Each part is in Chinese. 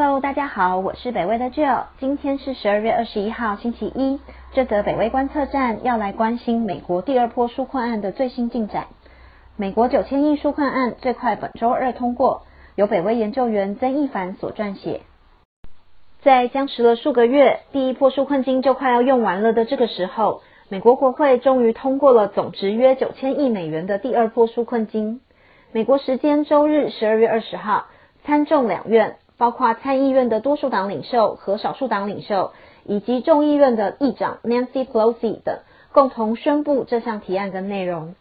Hello，大家好，我是北威的 Jill。今天是十二月二十一号，星期一。这则北威观测站要来关心美国第二波纾困案的最新进展。美国九千亿纾困案最快本周二通过，由北威研究员曾义凡所撰写。在僵持了数个月，第一波纾困金就快要用完了的这个时候，美国国会终于通过了总值约九千亿美元的第二波纾困金。美国时间周日十二月二十号，参众两院。包括参议院的多数党领袖和少数党领袖，以及众议院的议长 Nancy Pelosi 等，共同宣布这项提案跟内容。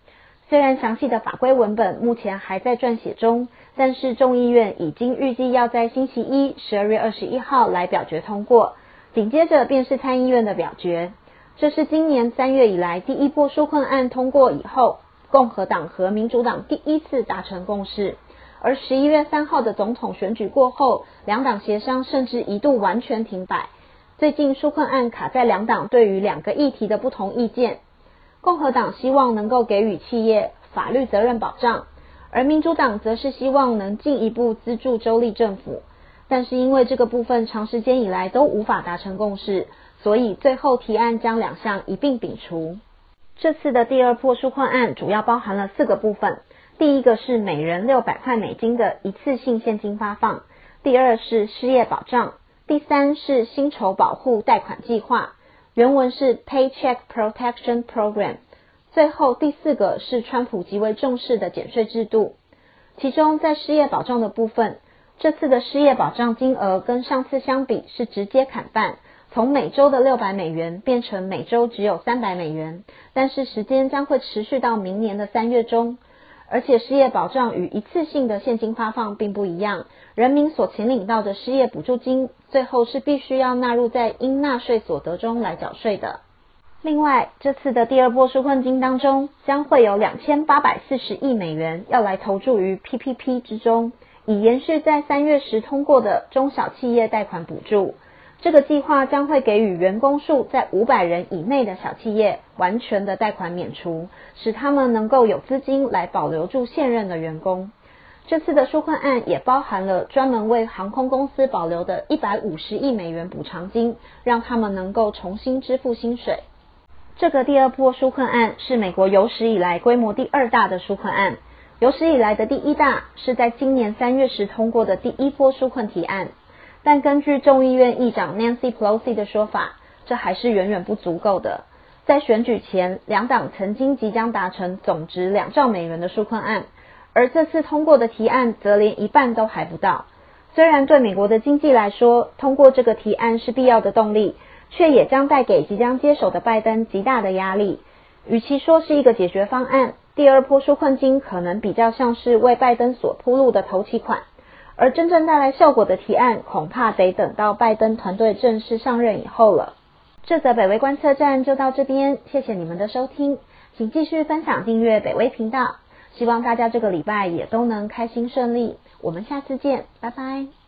虽然详细的法规文本目前还在撰写中，但是众议院已经预计要在星期一十二月二十一号来表决通过，紧接着便是参议院的表决。这是今年三月以来第一波纾困案通过以后，共和党和民主党第一次达成共识。而十一月三号的总统选举过后，两党协商甚至一度完全停摆。最近纾困案卡在两党对于两个议题的不同意见。共和党希望能够给予企业法律责任保障，而民主党则是希望能进一步资助州立政府。但是因为这个部分长时间以来都无法达成共识，所以最后提案将两项一并摒除。这次的第二波纾困案主要包含了四个部分。第一个是每人六百块美金的一次性现金发放，第二是失业保障，第三是薪酬保护贷款计划，原文是 Paycheck Protection Program，最后第四个是川普极为重视的减税制度。其中在失业保障的部分，这次的失业保障金额跟上次相比是直接砍半，从每周的六百美元变成每周只有三百美元，但是时间将会持续到明年的三月中。而且失业保障与一次性的现金发放并不一样，人民所请领到的失业补助金，最后是必须要纳入在应纳税所得中来缴税的。另外，这次的第二波纾困金当中，将会有两千八百四十亿美元要来投注于 PPP 之中，以延续在三月时通过的中小企业贷款补助。这个计划将会给予员工数在五百人以内的小企业完全的贷款免除，使他们能够有资金来保留住现任的员工。这次的纾困案也包含了专门为航空公司保留的一百五十亿美元补偿金，让他们能够重新支付薪水。这个第二波纾困案是美国有史以来规模第二大的纾困案，有史以来的第一大是在今年三月时通过的第一波纾困提案。但根据众议院议长 Nancy Pelosi 的说法，这还是远远不足够的。在选举前，两党曾经即将达成总值两兆美元的纾困案，而这次通过的提案则连一半都还不到。虽然对美国的经济来说，通过这个提案是必要的动力，却也将带给即将接手的拜登极大的压力。与其说是一个解决方案，第二波纾困金可能比较像是为拜登所铺路的头期款。而真正带来效果的提案，恐怕得等到拜登团队正式上任以后了。这则北威观测站就到这边，谢谢你们的收听，请继续分享订阅北威频道。希望大家这个礼拜也都能开心顺利。我们下次见，拜拜。